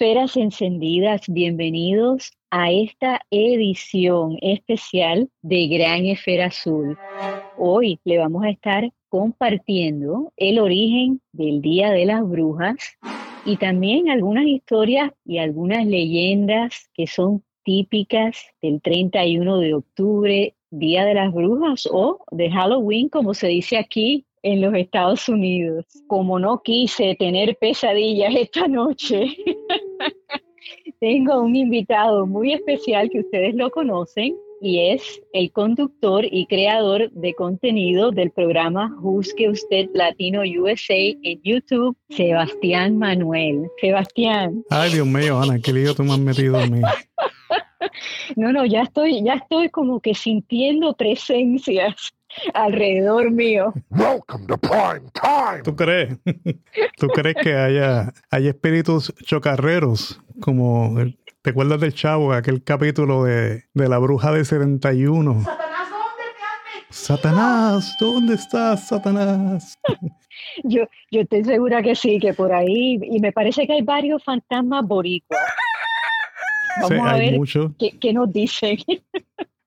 Esferas encendidas, bienvenidos a esta edición especial de Gran Esfera Azul. Hoy le vamos a estar compartiendo el origen del Día de las Brujas y también algunas historias y algunas leyendas que son típicas del 31 de octubre, Día de las Brujas o de Halloween, como se dice aquí en los Estados Unidos. Como no quise tener pesadillas esta noche, tengo un invitado muy especial que ustedes lo conocen y es el conductor y creador de contenido del programa Juzgue Usted Latino USA en YouTube, Sebastián Manuel. Sebastián. Ay, Dios mío, Ana, qué lío tú me has metido a mí. No, no, ya estoy, ya estoy como que sintiendo presencias alrededor mío. Welcome to prime time. ¿Tú crees? ¿Tú crees que haya, hay espíritus chocarreros como ¿Te acuerdas del chavo, aquel capítulo de, de la bruja de 71? Satanás, ¿dónde te has Satanás, ¿dónde estás, Satanás? yo, yo estoy segura que sí, que por ahí, y me parece que hay varios fantasmas boricuas. Vamos a ver qué, qué nos dicen.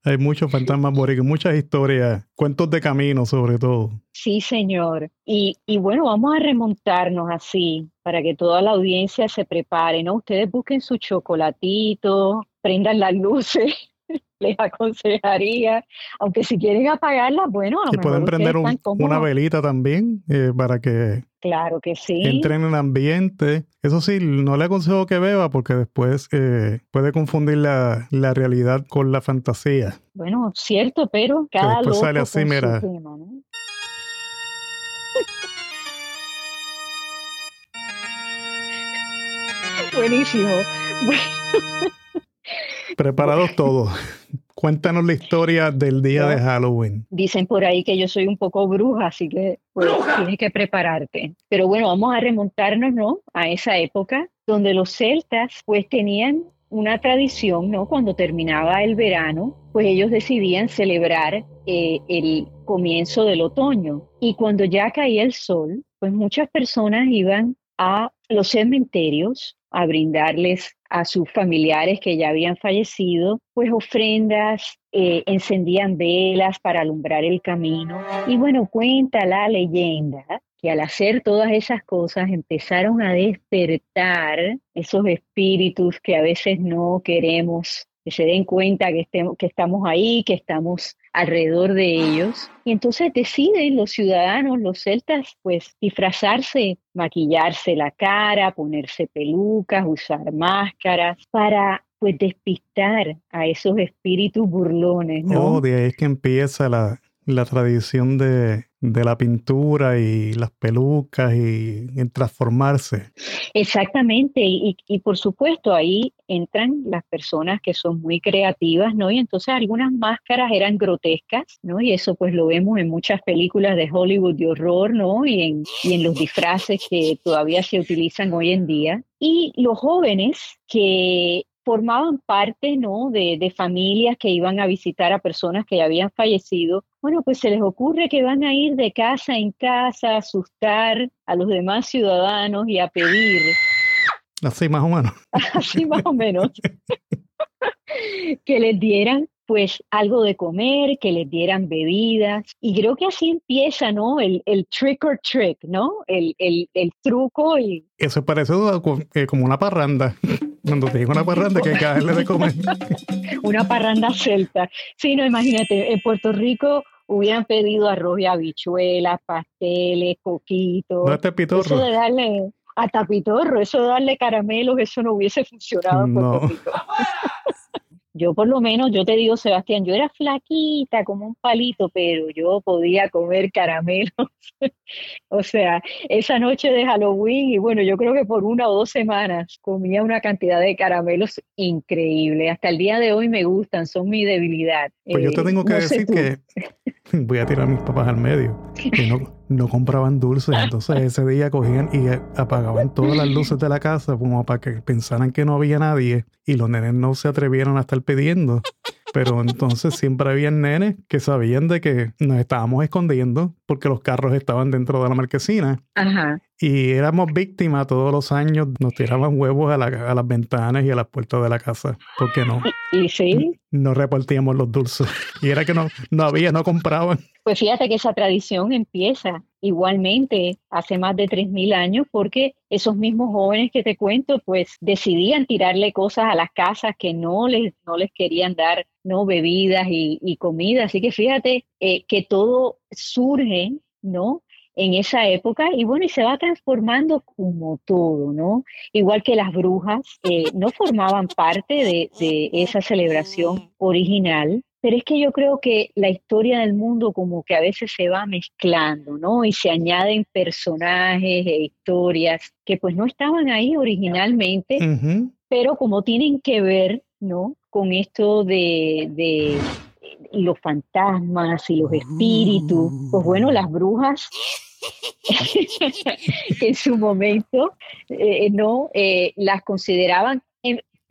Hay muchos fantasmas boricuas, muchas historias, cuentos de camino sobre todo. Sí, señor. Y, y, bueno, vamos a remontarnos así para que toda la audiencia se prepare, ¿no? Ustedes busquen su chocolatito, prendan las luces les aconsejaría, aunque si quieren apagarla, bueno, a lo pueden prender una velita también eh, para que claro que sí entren en ambiente. Eso sí, no le aconsejo que beba porque después eh, puede confundir la, realidad con la fantasía. Bueno, cierto, pero cada que sale así, mira. Buenísimo. Preparados todos. Cuéntanos la historia del día de Halloween. Dicen por ahí que yo soy un poco bruja, así que pues, tienes que prepararte. Pero bueno, vamos a remontarnos ¿no? a esa época donde los celtas pues tenían una tradición, ¿no? Cuando terminaba el verano, pues ellos decidían celebrar eh, el comienzo del otoño. Y cuando ya caía el sol, pues muchas personas iban a los cementerios a brindarles a sus familiares que ya habían fallecido, pues ofrendas, eh, encendían velas para alumbrar el camino. Y bueno, cuenta la leyenda que al hacer todas esas cosas empezaron a despertar esos espíritus que a veces no queremos que se den cuenta que, estemos, que estamos ahí, que estamos alrededor de ellos. Y entonces deciden los ciudadanos, los celtas, pues disfrazarse, maquillarse la cara, ponerse pelucas, usar máscaras para pues despistar a esos espíritus burlones. Oh, de ahí es que empieza la, la tradición de, de la pintura y las pelucas y en transformarse. Exactamente, y, y, por supuesto ahí entran las personas que son muy creativas, ¿no? Y entonces algunas máscaras eran grotescas, ¿no? Y eso pues lo vemos en muchas películas de Hollywood de horror, ¿no? Y en, y en los disfraces que todavía se utilizan hoy en día. Y los jóvenes que formaban parte ¿no? De, de, familias que iban a visitar a personas que ya habían fallecido. Bueno, pues se les ocurre que van a ir de casa en casa a asustar a los demás ciudadanos y a pedir. Así más o menos. Así más o menos. que les dieran pues algo de comer, que les dieran bebidas. Y creo que así empieza, ¿no? El, el trick or trick, ¿no? El, el, el truco y... Eso parece como una parranda. Cuando te digo una parranda, que hay que darle de comer. una parranda celta. Sí, no, imagínate, en Puerto Rico hubieran pedido arroz y habichuelas, pasteles, coquitos. No este pitorro. Eso de darle a tapitorro, eso de darle caramelos, eso no hubiese funcionado en Puerto Rico. Yo por lo menos, yo te digo, Sebastián, yo era flaquita como un palito, pero yo podía comer caramelos. o sea, esa noche de Halloween, y bueno, yo creo que por una o dos semanas comía una cantidad de caramelos increíble. Hasta el día de hoy me gustan, son mi debilidad. Pues yo te eh, tengo que decir que voy a tirar a mis papás al medio. No, no compraban dulces. Entonces ese día cogían y apagaban todas las luces de la casa como para que pensaran que no había nadie y los nenes no se atrevieron a estar pidiendo. Pero entonces siempre había nenes que sabían de que nos estábamos escondiendo porque los carros estaban dentro de la marquesina. Ajá. Y éramos víctimas todos los años, nos tiraban huevos a, las ventanas y a las puertas de la casa. ¿Por qué no? Y, sí. No repartíamos los dulces. Y era que no, no había, no compraban. Pues fíjate que esa tradición empieza igualmente hace más de 3.000 años porque esos mismos jóvenes que te cuento pues decidían tirarle cosas a las casas que no les, no les querían dar no bebidas y, comida. Así que fíjate eh, que todo surge, ¿no? en esa época y bueno, y se va transformando como todo, ¿no? Igual que las brujas eh, no formaban parte de, esa celebración original, pero es que yo creo que la historia del mundo como que a veces se va mezclando, ¿no? Y se añaden personajes e historias que pues no estaban ahí originalmente, pero como tienen que ver, ¿no? Con esto de, de los fantasmas y los espíritus, pues bueno, las brujas en su momento eh, no eh, las consideraban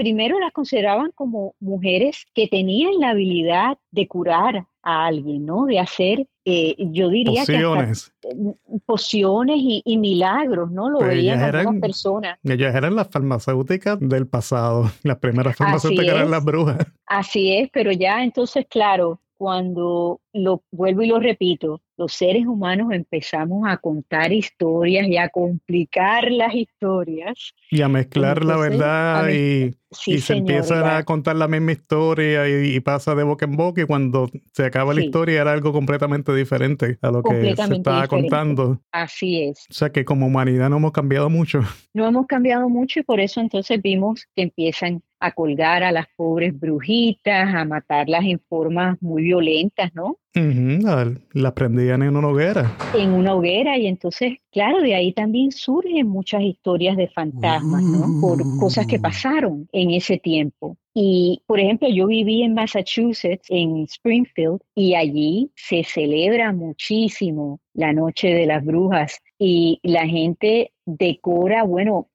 primero las consideraban como mujeres que tenían la habilidad de curar a alguien, ¿no? De hacer, eh, yo diría pociones. que pociones y, milagros, ¿no? Lo veían las personas. Ellas eran las farmacéuticas del pasado, las primeras farmacéuticas eran las brujas. Así es, pero ya entonces, claro, cuando lo vuelvo y lo repito, los seres humanos empezamos a contar historias y a complicar las historias. Y a mezclar la verdad y, se empiezan a contar la misma historia y, pasa de boca en boca y cuando se acaba la historia era algo completamente diferente a lo que se estaba contando. Así es. O sea que como humanidad no hemos cambiado mucho. No hemos cambiado mucho y por eso entonces vimos que empiezan a colgar a las pobres brujitas, a matarlas en formas muy violentas, ¿no? La prendían en una hoguera. En una hoguera y entonces, claro, de ahí también surgen muchas historias de fantasmas, ¿no? Por cosas que pasaron en ese tiempo. Y, por ejemplo, yo viví en Massachusetts, en Springfield, y allí se celebra muchísimo la Noche de las Brujas y la gente decora, bueno,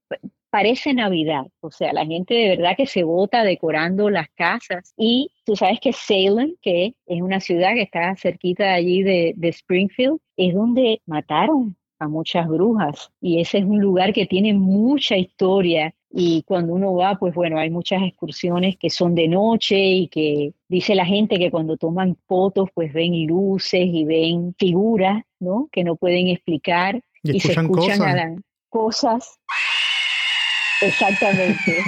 parece Navidad, o sea, la gente de verdad que se vota decorando las casas. Y tú sabes que Salem, que es una ciudad que está cerquita de allí de, Springfield, es donde mataron a muchas brujas. Y ese es un lugar que tiene mucha historia. Y cuando uno va, pues bueno, hay muchas excursiones que son de noche y que dice la gente que cuando toman fotos, pues ven luces y ven figuras, ¿no? Que no pueden explicar y, se escuchan cosas Exactamente.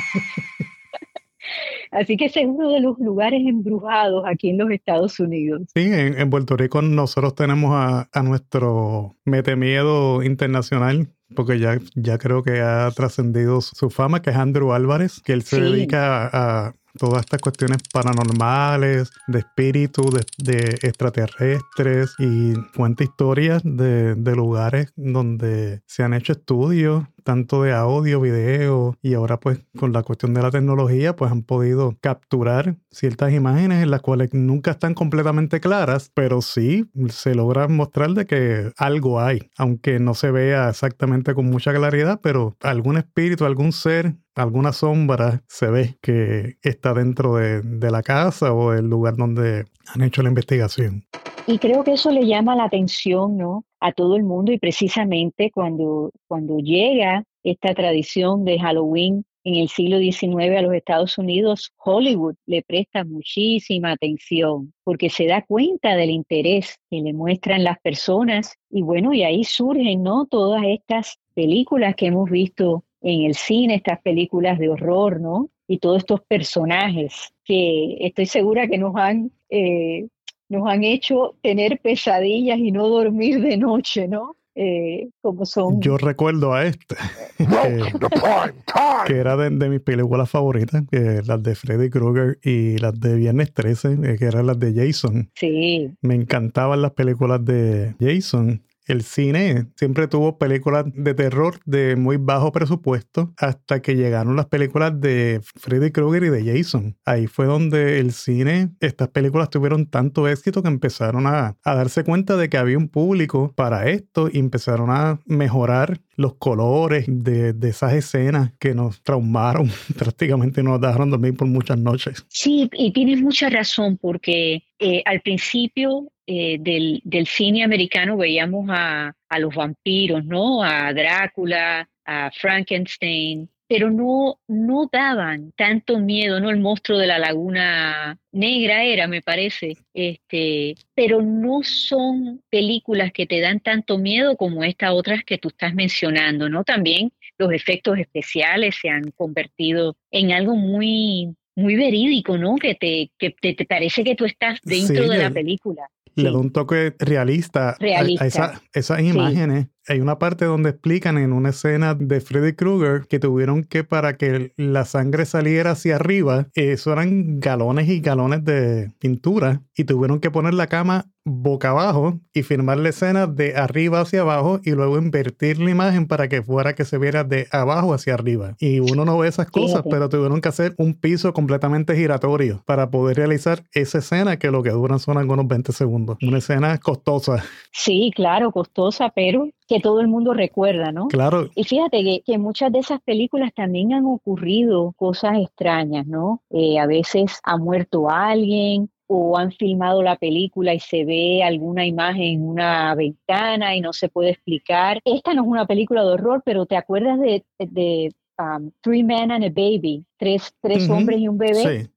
Así que ese es uno de los lugares embrujados aquí en los Estados Unidos. Sí, en, Puerto Rico nosotros tenemos a, a nuestro metemiedo internacional, porque ya, ya creo que ha trascendido su fama, que es Andrew Álvarez, que él se dedica a, todas estas cuestiones paranormales, de espíritus, de, extraterrestres y cuenta historias de, de, lugares donde se han hecho estudios tanto de audio, video y ahora pues con la cuestión de la tecnología pues han podido capturar ciertas imágenes en las cuales nunca están completamente claras, pero sí se logra mostrar de que algo hay, aunque no se vea exactamente con mucha claridad, pero algún espíritu, algún ser alguna sombra se ve que está dentro de, de, la casa o del lugar donde han hecho la investigación. Y creo que eso le llama la atención, ¿no? a todo el mundo y precisamente cuando, cuando llega esta tradición de Halloween en el siglo XIX a los Estados Unidos, Hollywood le presta muchísima atención porque se da cuenta del interés que le muestran las personas y bueno, y ahí surgen, ¿no? Todas estas películas que hemos visto en el cine, estas películas de horror, ¿no? Y todos estos personajes que estoy segura que nos han eh, nos han hecho tener pesadillas y no dormir de noche, ¿no? Eh, como son. Yo recuerdo a este, que, era de, mis películas favoritas, que las de Freddy Krueger y las de Viernes 13, eh, que eran las de Jason. Sí. Me encantaban las películas de Jason el cine siempre tuvo películas de terror de muy bajo presupuesto hasta que llegaron las películas de Freddy Krueger y de Jason. Ahí fue donde el cine, estas películas tuvieron tanto éxito que empezaron a, darse cuenta de que había un público para esto y empezaron a mejorar los colores de, de, esas escenas que nos traumaron, prácticamente nos dejaron dormir por muchas noches. Sí, y tienes mucha razón porque eh, al principio eh, del, del, cine americano veíamos a, a, los vampiros, ¿no? A Drácula, a Frankenstein, pero no, no daban tanto miedo, ¿no? El monstruo de la laguna negra era, me parece, este, pero no son películas que te dan tanto miedo como estas otras que tú estás mencionando, ¿no? También los efectos especiales se han convertido en algo muy muy verídico, ¿no? Que te, que te, parece que tú estás dentro de la película. Le da un toque realista, a, esas imágenes hay una parte donde explican en una escena de Freddy Krueger que tuvieron que para que la sangre saliera hacia arriba, eso eran galones y galones de pintura y tuvieron que poner la cama boca abajo y filmar la escena de arriba hacia abajo y luego invertir la imagen para que fuera que se viera de abajo hacia arriba. Y uno no ve esas cosas, pero tuvieron que hacer un piso completamente giratorio para poder realizar esa escena que lo que duran son algunos 20 segundos. Una escena costosa. Sí, claro, costosa, pero que todo el mundo recuerda, ¿no? Claro. Y fíjate que, que muchas de esas películas también han ocurrido cosas extrañas, ¿no? Eh, a veces ha muerto alguien o han filmado la película y se ve alguna imagen en una ventana y no se puede explicar. Esta no es una película de horror, pero ¿te acuerdas de, de um, Three Men and a Baby? Tres, tres hombres y un bebé. Sí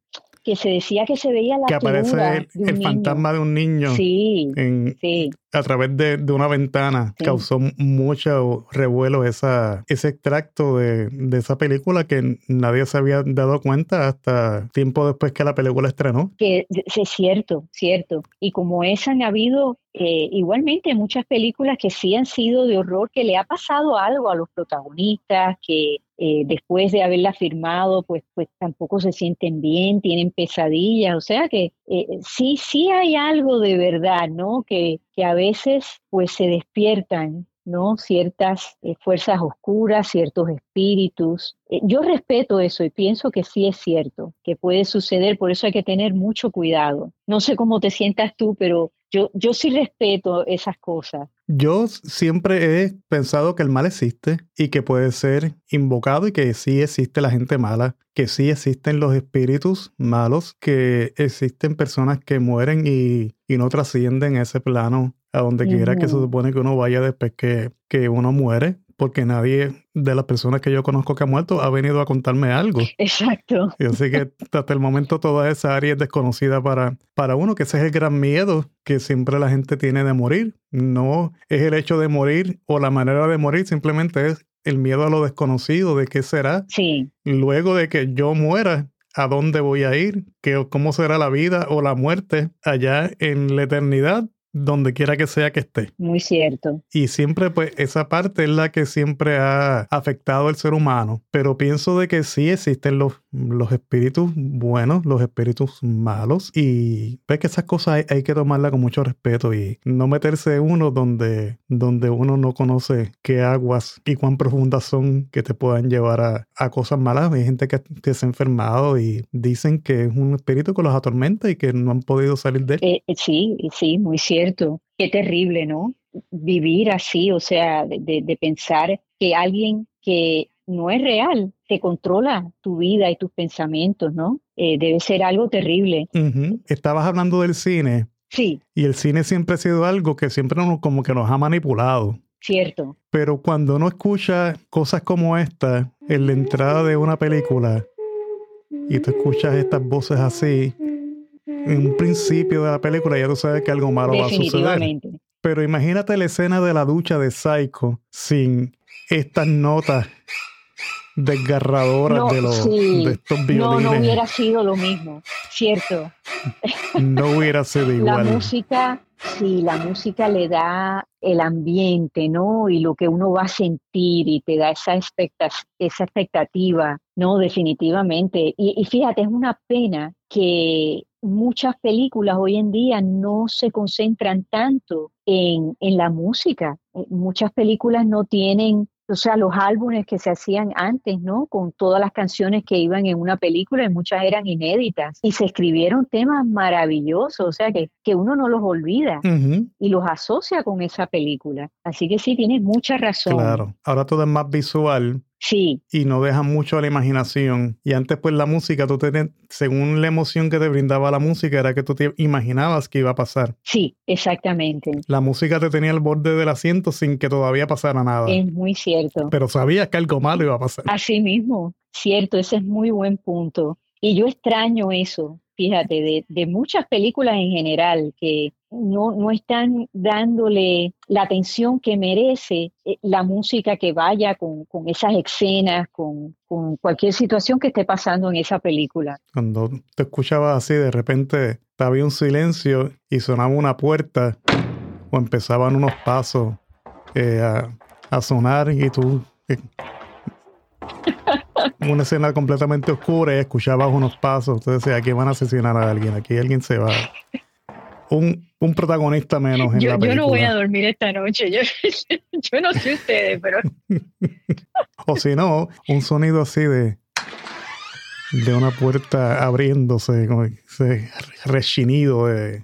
que se decía que se veía la que aparece el, fantasma de un niño sí, sí a través de, una ventana. Causó mucho revuelo esa, ese extracto de, esa película que nadie se había dado cuenta hasta tiempo después que la película estrenó. Que es cierto, cierto. Y como esa han habido eh, igualmente muchas películas que sí han sido de horror, que le ha pasado algo a los protagonistas, que eh, después de haberla firmado, pues, pues tampoco se sienten bien, tienen pesadillas, o sea que eh, sí, sí hay algo de verdad, ¿no? Que, que a veces pues se despiertan ¿no? ciertas eh, fuerzas oscuras, ciertos espíritus. Yo respeto eso y pienso que sí es cierto, que puede suceder, por eso hay que tener mucho cuidado. No sé cómo te sientas tú, pero yo, yo sí respeto esas cosas. Yo siempre he pensado que el mal existe y que puede ser invocado y que sí existe la gente mala, que sí existen los espíritus malos, que existen personas que mueren y, y no trascienden ese plano a donde quiera que se supone que uno vaya después que, que uno muere porque nadie de las personas que yo conozco que ha muerto ha venido a contarme algo. Exacto. Y así que hasta el momento toda esa área es desconocida para, para uno, que ese es el gran miedo que siempre la gente tiene de morir. No es el hecho de morir o la manera de morir, simplemente es el miedo a lo desconocido, de qué será. Sí. Luego de que yo muera, ¿a dónde voy a ir? ¿Qué, ¿Cómo será la vida o la muerte allá en la eternidad? Donde quiera que sea que esté. Muy cierto. Y siempre, pues, esa parte es la que siempre ha afectado al ser humano. Pero pienso de que sí existen los, los espíritus buenos, los espíritus malos. Y pues que esas cosas hay, que tomarlas con mucho respeto y no meterse uno donde, donde uno no conoce qué aguas y cuán profundas son que te puedan llevar a, a cosas malas. Hay gente que, que, se ha enfermado y dicen que es un espíritu que los atormenta y que no han podido salir de él. Eh, sí, sí, muy cierto cierto, qué terrible, ¿no? Vivir así, o sea, de, pensar que alguien que no es real te controla tu vida y tus pensamientos, ¿no? Eh, debe ser algo terrible. Estabas hablando del cine. Sí. Y el cine siempre ha sido algo que siempre nos, como que nos ha manipulado. Cierto. Pero cuando uno escucha cosas como esta en la entrada de una película y tú escuchas estas voces así, en un principio de la película ya tú sabes que algo malo va a suceder. Pero imagínate la escena de la ducha de Psycho sin estas notas desgarradoras de, los, de estos violines. No, no hubiera sido lo mismo, cierto. No hubiera sido igual. La música, sí, la música le da el ambiente, ¿no? Y lo que uno va a sentir y te da esa, esa expectativa, ¿no? Definitivamente. Y, y fíjate, es una pena que muchas películas hoy en día no se concentran tanto en, en la música. Eh, muchas películas no tienen o sea, los álbumes que se hacían antes, ¿no? Con todas las canciones que iban en una película, y muchas eran inéditas, y se escribieron temas maravillosos, o sea, que, que uno no los olvida y los asocia con esa película. Así que sí, tienes mucha razón. Claro, ahora todo es más visual, Sí. Y no deja mucho a la imaginación. Y antes, pues la música, tú tenías, según la emoción que te brindaba la música, era que tú te imaginabas que iba a pasar. Sí, exactamente. La música te tenía al borde del asiento sin que todavía pasara nada. Es muy cierto. Pero sabías que algo malo iba a pasar. Así mismo, cierto, ese es muy buen punto. Y yo extraño eso, fíjate, de, de muchas películas en general que no, no están dándole la atención que merece eh, la música que vaya con, esas escenas, con, cualquier situación que esté pasando en esa película. Cuando te escuchabas así, de repente había un silencio y sonaba una puerta o empezaban unos pasos eh, a, sonar y tú... Eh, una escena completamente oscura y escuchabas unos pasos. Entonces, aquí van a asesinar a alguien, aquí alguien se va un, protagonista menos en yo, la película. Yo no voy a dormir esta noche. Yo, no sé ustedes, pero. o si no, un sonido así de. de una puerta abriéndose, como ese rechinido de,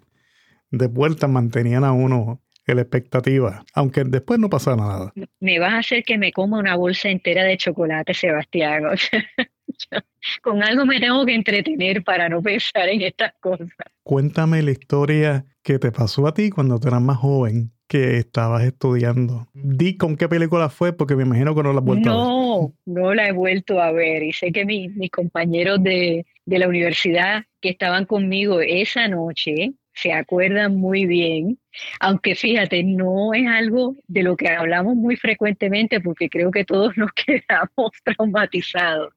de puertas mantenían a uno en la expectativa, aunque después no pasaba nada. Me vas a hacer que me coma una bolsa entera de chocolate, Sebastián. Con algo me tengo que entretener para no pensar en estas cosas. Cuéntame la historia que te pasó a ti cuando tú eras más joven que estabas estudiando. Di con qué película fue, porque me imagino que no la has vuelto a ver. No, no la he vuelto a ver. Y sé que mis compañeros de, de la universidad que estaban conmigo esa noche se acuerdan muy bien, aunque fíjate, no es algo de lo que hablamos muy frecuentemente porque creo que todos nos quedamos traumatizados.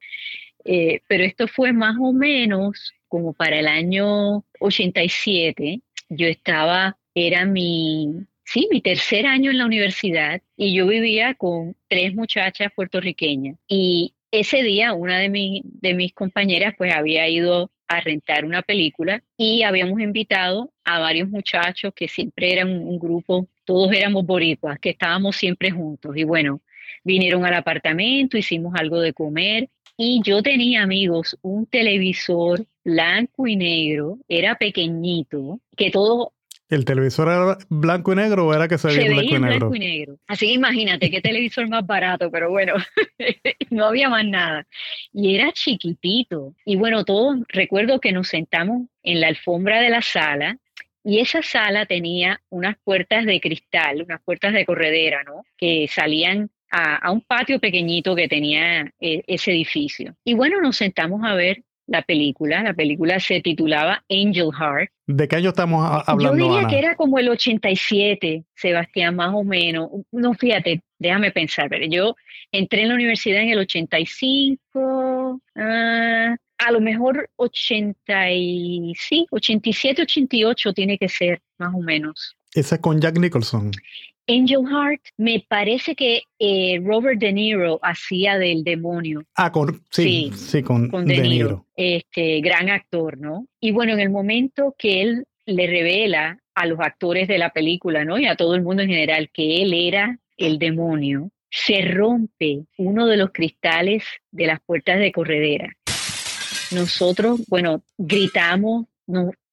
Eh, pero esto fue más o menos como para el año 87. Yo estaba, era mi, sí, mi tercer año en la universidad y yo vivía con tres muchachas puertorriqueñas. Y ese día una de, de mis compañeras pues había ido a rentar una película y habíamos invitado a varios muchachos que siempre eran un grupo, todos éramos boricuas, que estábamos siempre juntos. Y bueno, vinieron al apartamento, hicimos algo de comer y yo tenía amigos, un televisor blanco y negro, era pequeñito, que todo... ¿El televisor era blanco y negro o era que se veía, se blanco, veía y negro? blanco y negro? Así que imagínate qué televisor más barato, pero bueno, no había más nada. Y era chiquitito. Y bueno, todos recuerdo que nos sentamos en la alfombra de la sala y esa sala tenía unas puertas de cristal, unas puertas de corredera, ¿no? Que salían a, un patio pequeñito que tenía eh, ese edificio. Y bueno, nos sentamos a ver la película. La película se titulaba Angel Heart. ¿De qué año estamos hablando? Yo diría que era como el 87, Sebastián, más o menos. No, fíjate, déjame pensar. Pero yo entré en la universidad en el 85, ah, a lo mejor 80 y, sí, 87, 88 tiene que ser, más o menos. Esa es con Jack Nicholson. Angel Heart, me parece que eh, Robert De Niro hacía del demonio. Ah, con, sí, sí, con, De, Niro. Este gran actor, ¿no? Y bueno, en el momento que él le revela a los actores de la película, ¿no? Y a todo el mundo en general que él era el demonio, se rompe uno de los cristales de las puertas de corredera. Nosotros, bueno, gritamos,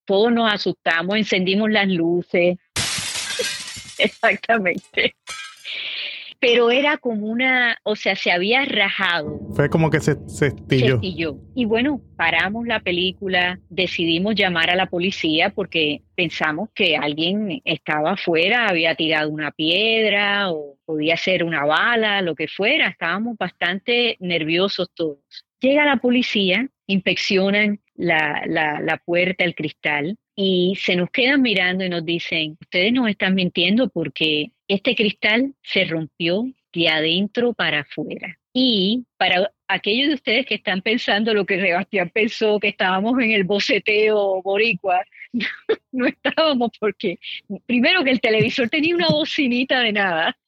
todos nos asustamos, encendimos las luces, Exactamente. Pero era como una, o sea, se había rajado. Fue como que se, se estilló. Y bueno, paramos la película, decidimos llamar a la policía porque pensamos que alguien estaba afuera, había tirado una piedra o podía ser una bala, lo que fuera. Estábamos bastante nerviosos todos. Llega la policía, inspeccionan la, la, la puerta, el cristal, y se nos quedan mirando y nos dicen, ustedes nos están mintiendo porque este cristal se rompió de adentro para afuera. Y para aquellos de ustedes que están pensando lo que Sebastián pensó, que estábamos en el boceteo boricua, no, estábamos porque, primero que el televisor tenía una bocinita de nada,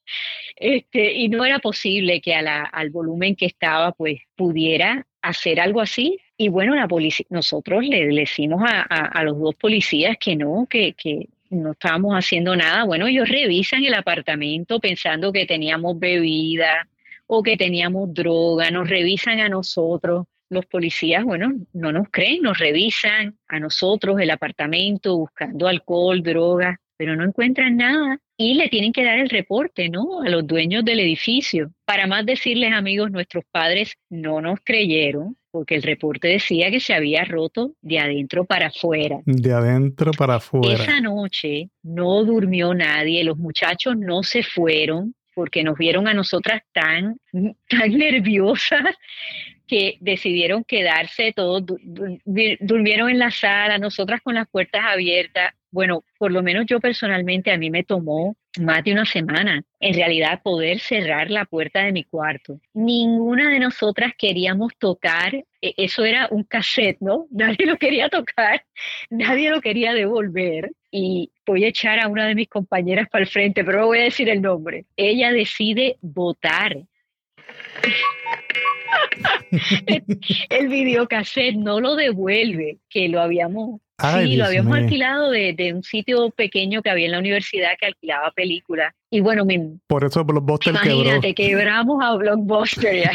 este, y no era posible que a la, al volumen que estaba, pues pudiera hacer algo así y bueno, la policía, nosotros le, decimos a, los dos policías que no, que, que no estábamos haciendo nada. Bueno, ellos revisan el apartamento pensando que teníamos bebida o que teníamos droga, nos revisan a nosotros. Los policías, bueno, no nos creen, nos revisan a nosotros el apartamento buscando alcohol, droga, pero no encuentran nada y le tienen que dar el reporte, ¿no? A los dueños del edificio. Para más decirles, amigos, nuestros padres no nos creyeron porque el reporte decía que se había roto de adentro para afuera. De adentro para afuera. Esa noche no durmió nadie, los muchachos no se fueron porque nos vieron a nosotras tan, tan nerviosas que decidieron quedarse todos, durmieron en la sala, nosotras con las puertas abiertas. Bueno, por lo menos yo personalmente a mí me tomó más de una semana, en realidad, poder cerrar la puerta de mi cuarto. Ninguna de nosotras queríamos tocar, e, eso era un cassette, ¿no? Nadie lo quería tocar, nadie lo quería devolver. Y voy a echar a una de mis compañeras para el frente, pero no voy a decir el nombre. Ella decide votar. el videocassette no lo devuelve, que lo habíamos sí, lo habíamos alquilado de, un sitio pequeño que había en la universidad que alquilaba películas. Y bueno, por eso Blockbuster imagínate, quebramos a Blockbuster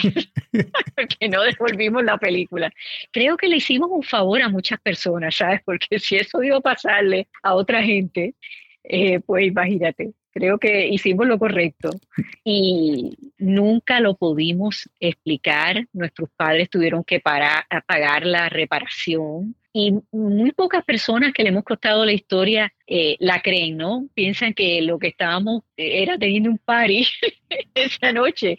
porque no devolvimos la película. Creo que le hicimos un favor a muchas personas, ¿sabes? Porque si eso iba a pasarle a otra gente, eh, pues imagínate. Creo que hicimos lo correcto y nunca lo pudimos explicar. Nuestros padres tuvieron que parar, pagar la reparación y muy pocas personas que le hemos costado la historia eh, la creen, ¿no? Piensan que lo que estábamos eh, era teniendo un party esa noche.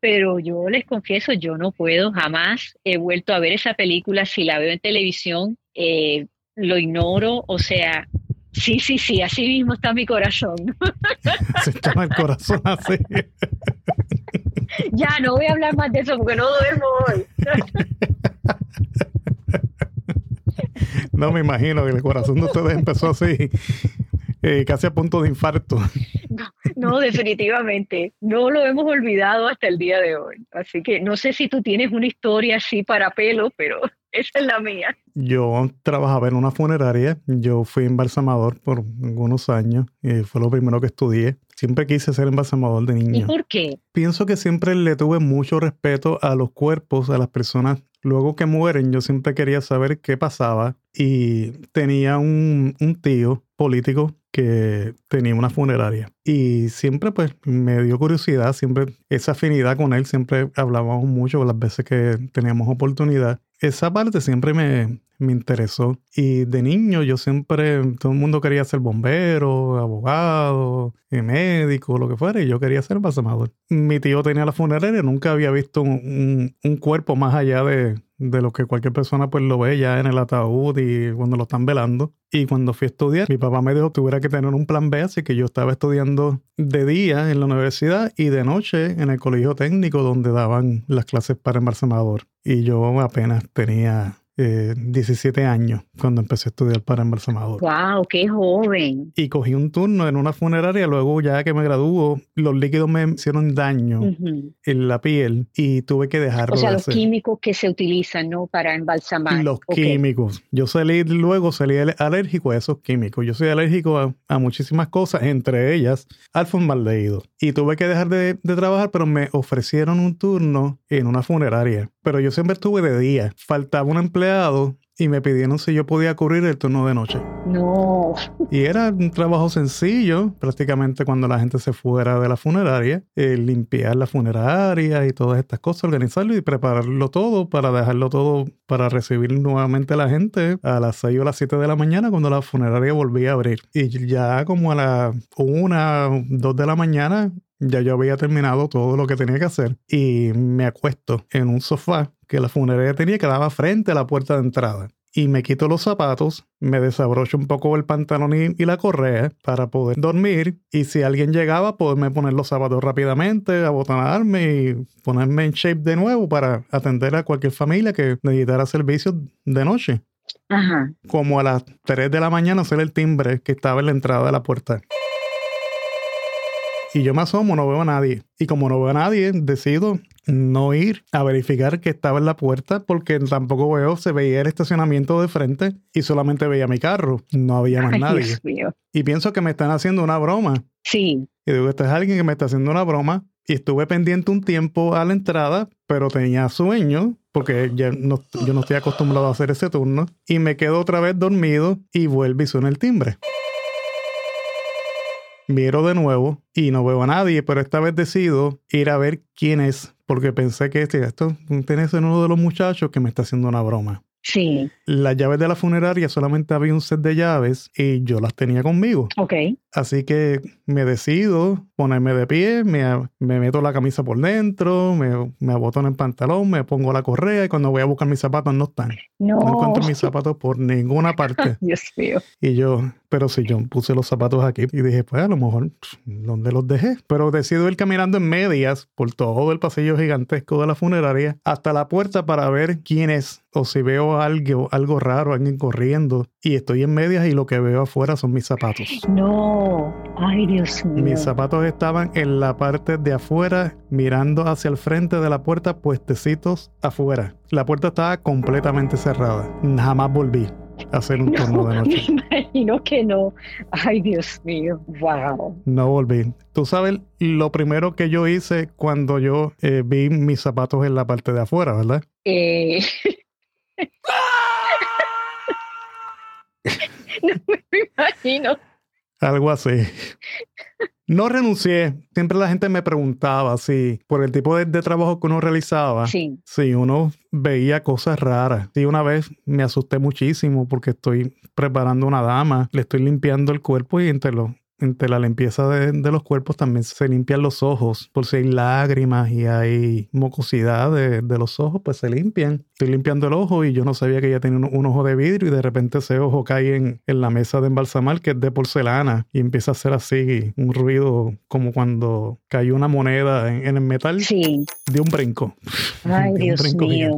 Pero yo les confieso, yo no puedo, jamás he vuelto a ver esa película. Si la veo en televisión, eh, lo ignoro, o sea, Sí, sí, sí, así mismo está mi corazón. Se está el corazón así. Ya, no voy a hablar más de eso porque no duermo hoy. No me imagino que el corazón de ustedes empezó así, eh, casi a punto de infarto. No, no, definitivamente. No lo hemos olvidado hasta el día de hoy. Así que no sé si tú tienes una historia así para pelo, pero esa es la mía. Yo trabajaba en una funeraria, yo fui embalsamador por algunos años fue lo primero que estudié. Siempre quise ser embalsamador de niño. ¿Y por qué? Pienso que siempre le tuve mucho respeto a los cuerpos, a las personas. Luego que mueren, yo siempre quería saber qué pasaba y tenía un, un tío político que tenía una funeraria. Y siempre pues me dio curiosidad, siempre esa afinidad con él, siempre hablábamos mucho las veces que teníamos oportunidad esa parte siempre me, interesó. Y de niño yo siempre, todo el mundo quería ser bombero, abogado, eh, médico, lo que fuera, y yo quería ser embalsamador. Mi tío tenía la funeraria, nunca había visto un, cuerpo más allá de, de lo que cualquier persona pues lo ve ya en el ataúd y cuando lo están velando. Y cuando fui a estudiar, mi papá me dijo que tuviera que tener un plan B, así que yo estaba estudiando de día en la universidad y de noche en el colegio técnico donde daban las clases para embalsamador. Y yo apenas tenía 17 eh, años cuando empecé a estudiar para embalsamador. ¡Wow! ¡Qué joven! Y cogí un turno en una funeraria. Luego, ya que me graduó, los líquidos me hicieron daño en la piel y tuve que dejarlo. O sea, los químicos que se utilizan, ¿no? Para embalsamar. Los químicos. Yo salí, luego salí alérgico a esos químicos. Yo soy alérgico a, muchísimas cosas, entre ellas al formaldehído. Y tuve que dejar de, de trabajar, pero me ofrecieron un turno en una funeraria. Pero yo siempre estuve de día. Faltaba un empleo y me pidieron si yo podía cubrir el turno de noche. No. Y era un trabajo sencillo, prácticamente cuando la gente se fuera de la funeraria, eh, limpiar la funeraria y todas estas cosas, organizarlo y prepararlo todo para dejarlo todo para recibir nuevamente a la gente a las 6 o las 7 de la mañana cuando la funeraria volvía a abrir. Y ya como a las 1, 2 de la mañana ya yo había terminado todo lo que tenía que hacer y me acuesto en un sofá que la funeraria tenía que daba frente a la puerta de entrada. Y me quito los zapatos, me desabrocho un poco el pantalón y, la correa para poder dormir. Y si alguien llegaba, poderme poner los zapatos rápidamente, abotonarme y ponerme en shape de nuevo para atender a cualquier familia que necesitara servicios de noche. Como a las 3 de la mañana hacer el timbre que estaba en la entrada de la puerta. Y yo me asomo, no veo a nadie. Y como no veo a nadie, decido no ir a verificar que estaba en la puerta porque tampoco veo, se veía el estacionamiento de frente y solamente veía mi carro, no había más nadie. Y pienso que me están haciendo una broma. Sí. Y digo, este es alguien que me está haciendo una broma. Y estuve pendiente un tiempo a la entrada, pero tenía sueño porque ya no, yo no estoy acostumbrado a hacer ese turno. Y me quedo otra vez dormido y vuelve y suena el timbre. Miro de nuevo y no veo a nadie, pero esta vez decido ir a ver quién es, porque pensé que este, esto tiene uno de los muchachos que me está haciendo una broma. Sí. Las llaves de la funeraria solamente había un set de llaves y yo las tenía conmigo. Ok. Así que me decido ponerme de pie, me, meto la camisa por dentro, me, me abotono el pantalón, me pongo la correa y cuando voy a buscar mis zapatos no están. No. No encuentro mis zapatos por ninguna parte. Dios mío. Y yo, pero si yo puse los zapatos aquí y dije, pues a lo mejor, ¿dónde los dejé? Pero decido ir caminando en medias por todo el pasillo gigantesco de la funeraria hasta la puerta para ver quién es o si veo algo, algo raro, alguien corriendo y estoy en medias y lo que veo afuera son mis zapatos. No, ay Dios mío. Mis zapatos estaban en la parte de afuera mirando hacia el frente de la puerta puestecitos afuera. La puerta estaba completamente cerrada. Jamás volví hacer un turno de noche. Me imagino que no. Ay, Dios mío. Wow. No volví. Tú sabes lo primero que yo hice cuando yo eh, vi mis zapatos en la parte de afuera, ¿verdad? Eh... no me imagino. Algo así. No renuncié. Siempre la gente me preguntaba si por el tipo de, trabajo que uno realizaba, sí. si uno veía cosas raras. Y una vez me asusté muchísimo porque estoy preparando una dama, le estoy limpiando el cuerpo y entre los entre la limpieza de, los cuerpos también se limpian los ojos. Por si hay lágrimas y hay mucosidad de, los ojos, pues se limpian. Estoy limpiando el ojo y yo no sabía que ella tenía un, ojo de vidrio y de repente ese ojo cae en, la mesa de embalsamar que es de porcelana y empieza a hacer así un ruido como cuando cayó una moneda en, el metal. Sí. De un brinco. Ay, Dios mío.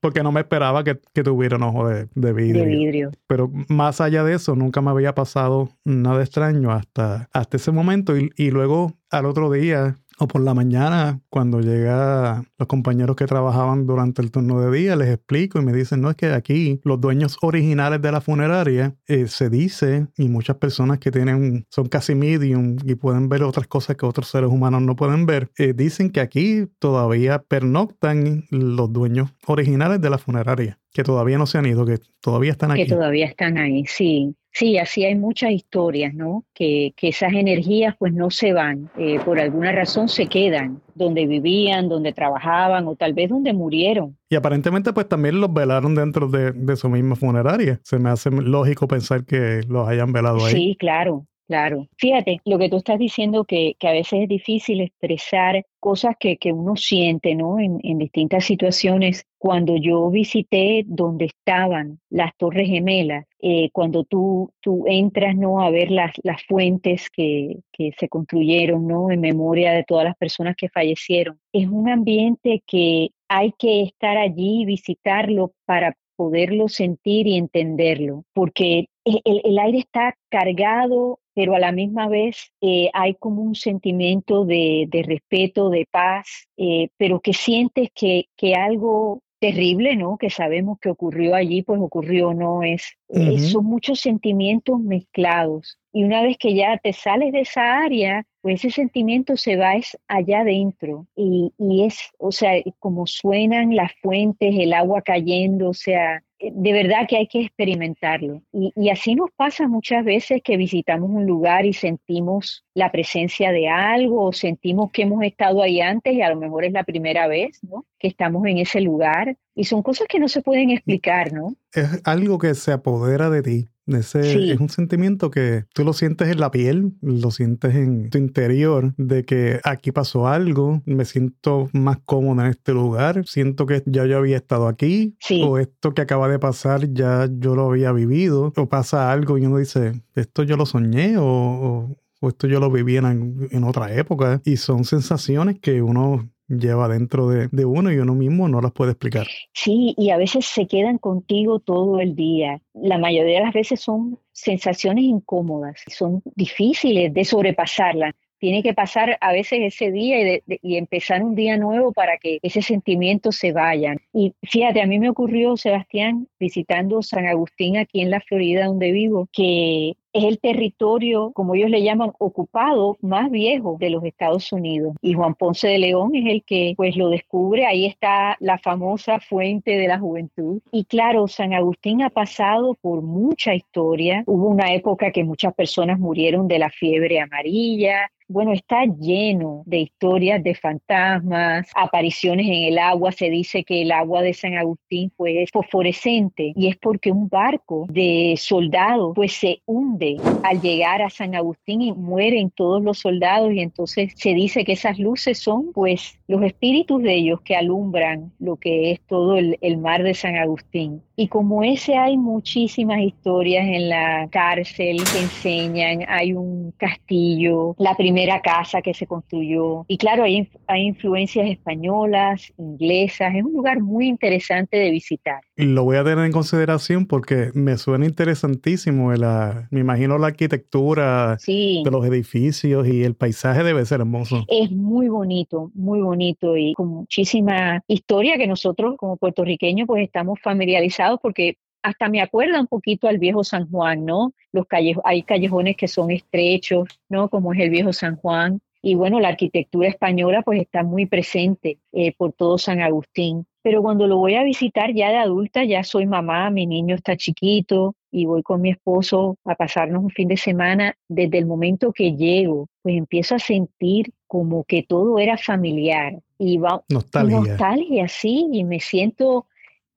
Porque no me esperaba que, tuviera un ojo de, vidrio. De vidrio. Pero más allá de eso, nunca me había pasado nada extraño hasta hasta, ese momento y, luego al otro día o por la mañana, cuando llega los compañeros que trabajaban durante el turno de día, les explico y me dicen, no es que aquí los dueños originales de la funeraria eh, se dice, y muchas personas que tienen, son casi medium y pueden ver otras cosas que otros seres humanos no pueden ver, eh, dicen que aquí todavía pernoctan los dueños originales de la funeraria, que todavía no se han ido, que todavía están aquí. Que todavía están ahí, sí. Sí, así hay muchas historias, ¿no? Que, que esas energías pues no se van, eh, por alguna razón se quedan donde vivían, donde trabajaban o tal vez donde murieron. Y aparentemente pues también los velaron dentro de, de su misma funeraria. Se me hace lógico pensar que los hayan velado ahí. Sí, claro. Claro. Fíjate, lo que tú estás diciendo que, que a veces es difícil expresar cosas que, que uno siente, ¿no? En, en, distintas situaciones. Cuando yo visité donde estaban las Torres Gemelas, eh, cuando tú, tú entras, ¿no? A ver las, las fuentes que, que se construyeron, ¿no? En memoria de todas las personas que fallecieron. Es un ambiente que hay que estar allí y visitarlo para poderlo sentir y entenderlo, porque el, el, aire está cargado pero a la misma vez eh, hay como un sentimiento de, respeto, de paz, eh, pero que sientes que, que algo terrible, ¿no? Que sabemos que ocurrió allí, pues ocurrió, no es. Eh, son muchos sentimientos mezclados. Y una vez que ya te sales de esa área, pues ese sentimiento se va es allá adentro. Y, y es, o sea, como suenan las fuentes, el agua cayendo, o sea, de verdad que hay que experimentarlo. Y, así nos pasa muchas veces que visitamos un lugar y sentimos la presencia de algo o sentimos que hemos estado ahí antes y a lo mejor es la primera vez ¿no? que estamos en ese lugar. Y son cosas que no se pueden explicar, ¿no? Es algo que se apodera de ti. Ese Es un sentimiento que tú lo sientes en la piel, lo sientes en tu interior, de que aquí pasó algo, me siento más cómodo en este lugar, siento que ya yo había estado aquí, o esto que acaba de pasar ya yo lo había vivido, o pasa algo y uno dice, esto yo lo soñé o, esto yo lo viví en, en otra época, y son sensaciones que uno lleva dentro de, uno y uno mismo no las puede explicar. Sí, y a veces se quedan contigo todo el día. La mayoría de las veces son sensaciones incómodas, son difíciles de sobrepasarlas, tiene que pasar a veces ese día y, y, empezar un día nuevo para que ese sentimiento se vaya. Y fíjate, a mí me ocurrió, Sebastián, visitando San Agustín aquí en la Florida donde vivo, que es el territorio, como ellos le llaman, ocupado más viejo de los Estados Unidos. Y Juan Ponce de León es el que pues lo descubre. Ahí está la famosa fuente de la juventud. Y claro, San Agustín ha pasado por mucha historia. Hubo una época que muchas personas murieron de la fiebre amarilla, bueno, está lleno de historias de fantasmas, apariciones en el agua. Se dice que el agua de San Agustín pues, es fosforescente y es porque un barco de soldados pues se hunde al llegar a San Agustín y mueren todos los soldados y entonces se dice que esas luces son pues los espíritus de ellos que alumbran lo que es todo el, el mar de San Agustín. Y como ese hay muchísimas historias en la cárcel que enseñan, hay un castillo, la primera casa que se construyó. Y claro, hay, hay influencias españolas, inglesas, es un lugar muy interesante de visitar. Lo voy a tener en consideración porque me suena interesantísimo. La, me imagino la arquitectura de los edificios y el paisaje debe ser hermoso. Es muy bonito, muy bonito y con muchísima historia que nosotros como puertorriqueños pues estamos familiarizados porque hasta me acuerda un poquito al viejo San Juan, ¿no? Los hay callejones que son estrechos, ¿no? Como es el viejo San Juan. Y bueno, la arquitectura española pues está muy presente eh, por todo San Agustín. Pero cuando lo voy a visitar ya de adulta, ya soy mamá, mi niño está chiquito y voy con mi esposo a pasarnos un fin de semana, desde el momento que llego, pues empiezo a sentir como que todo era familiar. Y va, nostalgia. Nostalgia, sí, y me siento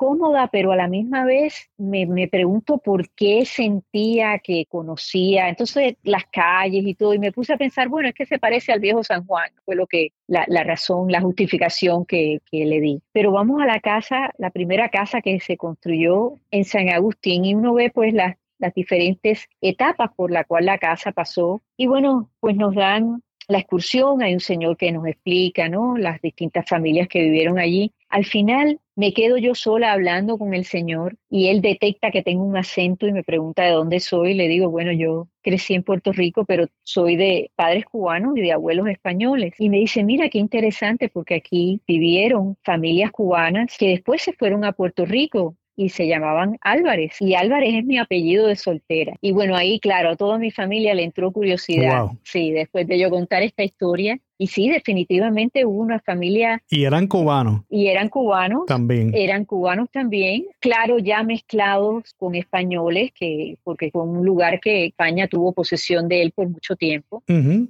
cómoda, pero a la misma vez me, me, pregunto por qué sentía que conocía, entonces las calles y todo, y me puse a pensar, bueno, es que se parece al viejo San Juan, fue lo que, la, la razón, la justificación que, que, le di. Pero vamos a la casa, la primera casa que se construyó en San Agustín, y uno ve pues las, las diferentes etapas por la cual la casa pasó, y bueno, pues nos dan la excursión, hay un señor que nos explica, ¿no? Las distintas familias que vivieron allí. Al final me quedo yo sola hablando con el Señor y Él detecta que tengo un acento y me pregunta de dónde soy. Le digo, bueno, yo crecí en Puerto Rico, pero soy de padres cubanos y de abuelos españoles. Y me dice, mira, qué interesante, porque aquí vivieron familias cubanas que después se fueron a Puerto Rico y se llamaban Álvarez. Y Álvarez es mi apellido de soltera. Y bueno, ahí, claro, a toda mi familia le entró curiosidad. Sí, después de yo contar esta historia, y sí, definitivamente hubo una familia. Y eran cubanos. Y eran cubanos. También. Eran cubanos también. Claro, ya mezclados con españoles, que, porque fue un lugar que España tuvo posesión de él por mucho tiempo.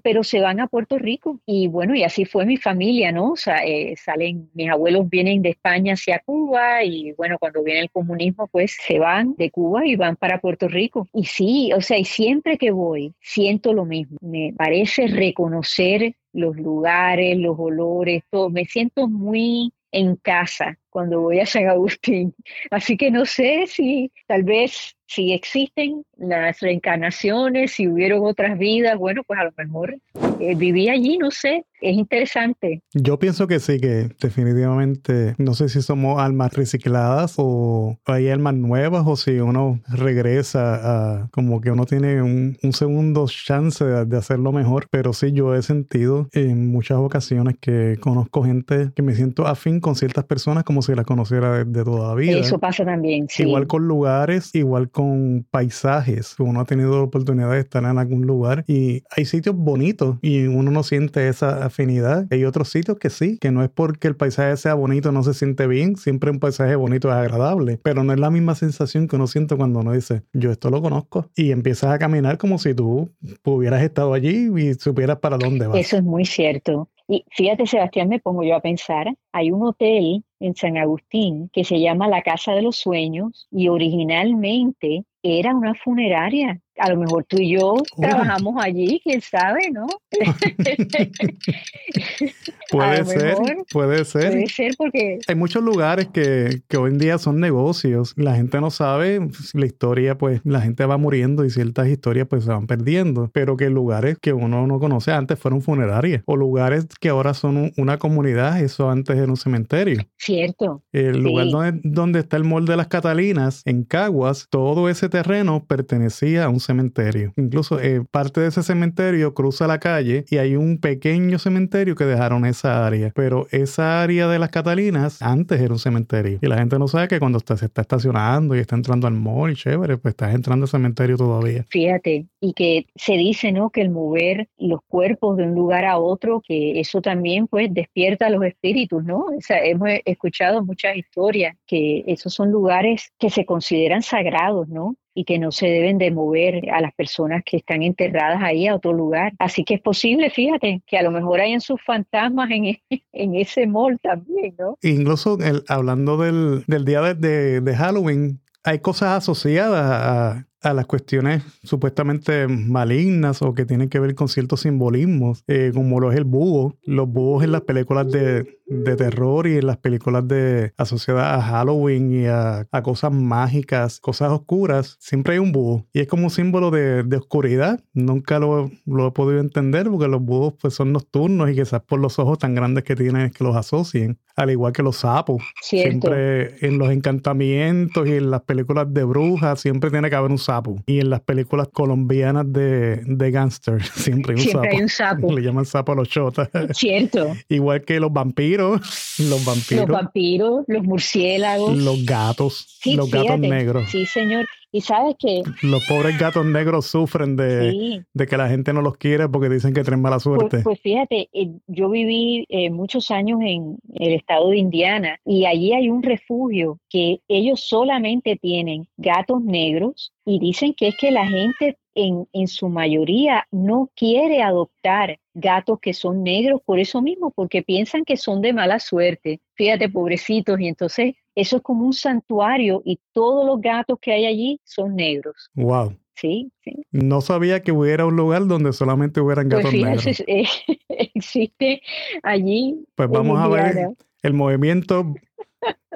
Pero se van a Puerto Rico. Y bueno, y así fue mi familia, ¿no? O sea, eh, salen, mis abuelos vienen de España hacia Cuba y bueno, cuando viene el comunismo, pues se van de Cuba y van para Puerto Rico. Y sí, o sea, y siempre que voy, siento lo mismo. Me parece reconocer los lugares, los olores, todo. Me siento muy en casa cuando voy a San Agustín. Así que no sé si tal vez si existen las reencarnaciones, si hubieron otras vidas, bueno, pues a lo mejor eh, viví allí, no sé, es interesante. Yo pienso que sí, que definitivamente, no sé si somos almas recicladas o hay almas nuevas o si uno regresa a como que uno tiene un, segundo chance de, hacerlo mejor, pero sí yo he sentido en muchas ocasiones que conozco gente que me siento afín con ciertas personas como si las conociera de, toda la vida. Eso pasa también, sí. Igual con lugares, igual con con paisajes. Uno ha tenido oportunidad de estar en algún lugar y hay sitios bonitos y uno no siente esa afinidad. Hay otros sitios que sí, que no es porque el paisaje sea bonito, no se siente bien. Siempre un paisaje bonito es agradable, pero no es la misma sensación que uno siente cuando uno dice, yo esto lo conozco. Y empiezas a caminar como si tú hubieras estado allí y supieras para dónde vas. Eso es muy cierto. Y fíjate, Sebastián, me pongo yo a pensar, hay un hotel en San Agustín que se llama La Casa de los Sueños y originalmente era una funeraria. A lo mejor tú y yo trabajamos allí, quién sabe, ¿no? puede ser, puede ser. Puede ser porque... Hay muchos lugares que, que, hoy en día son negocios. La gente no sabe, la historia, pues la gente va muriendo y ciertas historias pues se van perdiendo. Pero que lugares que uno no conoce antes fueron funerarias. O lugares que ahora son una comunidad, eso antes era un cementerio. Cierto. El lugar donde, donde está el molde de las Catalinas, en Caguas, todo ese terreno pertenecía a un cementerio cementerio. Incluso eh, parte de ese cementerio cruza la calle y hay un pequeño cementerio que dejaron esa área. Pero esa área de las Catalinas antes era un cementerio. Y la gente no sabe que cuando se está estacionando y está entrando al mall chévere, pues estás entrando al cementerio todavía. Fíjate, y que se dice, ¿no? Que el mover los cuerpos de un lugar a otro, que eso también pues despierta a los espíritus, ¿no? O sea, hemos escuchado muchas historias que esos son lugares que se consideran sagrados, ¿no? Y que no se deben de mover a las personas que están enterradas ahí a otro lugar. Así que es posible, fíjate, que a lo mejor hayan sus fantasmas en, e, en ese mall también, ¿no? Incluso hablando del, del día de, de, Halloween, hay cosas asociadas a, a las cuestiones supuestamente malignas o que tienen que ver con ciertos simbolismos, eh, como lo es el búho. Los búhos en las películas de, de terror y en las películas de asociadas a Halloween y a, cosas mágicas, cosas oscuras, siempre hay un búho. Y es como un símbolo de, de oscuridad. Nunca lo, lo, he podido entender porque los búhos pues, son nocturnos y quizás por los ojos tan grandes que tienen es que los asocien. Al igual que los sapos. Siempre en los encantamientos y en las películas de brujas siempre tiene que haber un sapo. Y en las películas colombianas de, de gangster siempre hay un siempre Hay un sapo. Le llaman sapo a los chotas. Cierto. igual que los vampiros los vampiros. Los vampiros, los murciélagos. Los gatos, los gatos negros. Sí, señor. Y sabes que... Los pobres gatos negros sufren de, de, que la gente no los quiere porque dicen que traen mala pues, suerte. Pues, fíjate, eh, yo viví eh, muchos años en el estado de Indiana y allí hay un refugio que ellos solamente tienen gatos negros y dicen que es que la gente en, en, su mayoría no quiere adoptar gatos que son negros por eso mismo, porque piensan que son de mala suerte. Fíjate, pobrecitos, y entonces eso es como un santuario y todos los gatos que hay allí son negros. Wow. Sí, sí. No sabía que hubiera un lugar donde solamente hubieran pues gatos negros. Eh, existe allí. Pues vamos a ver el movimiento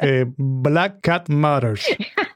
eh, Black Cat Matters.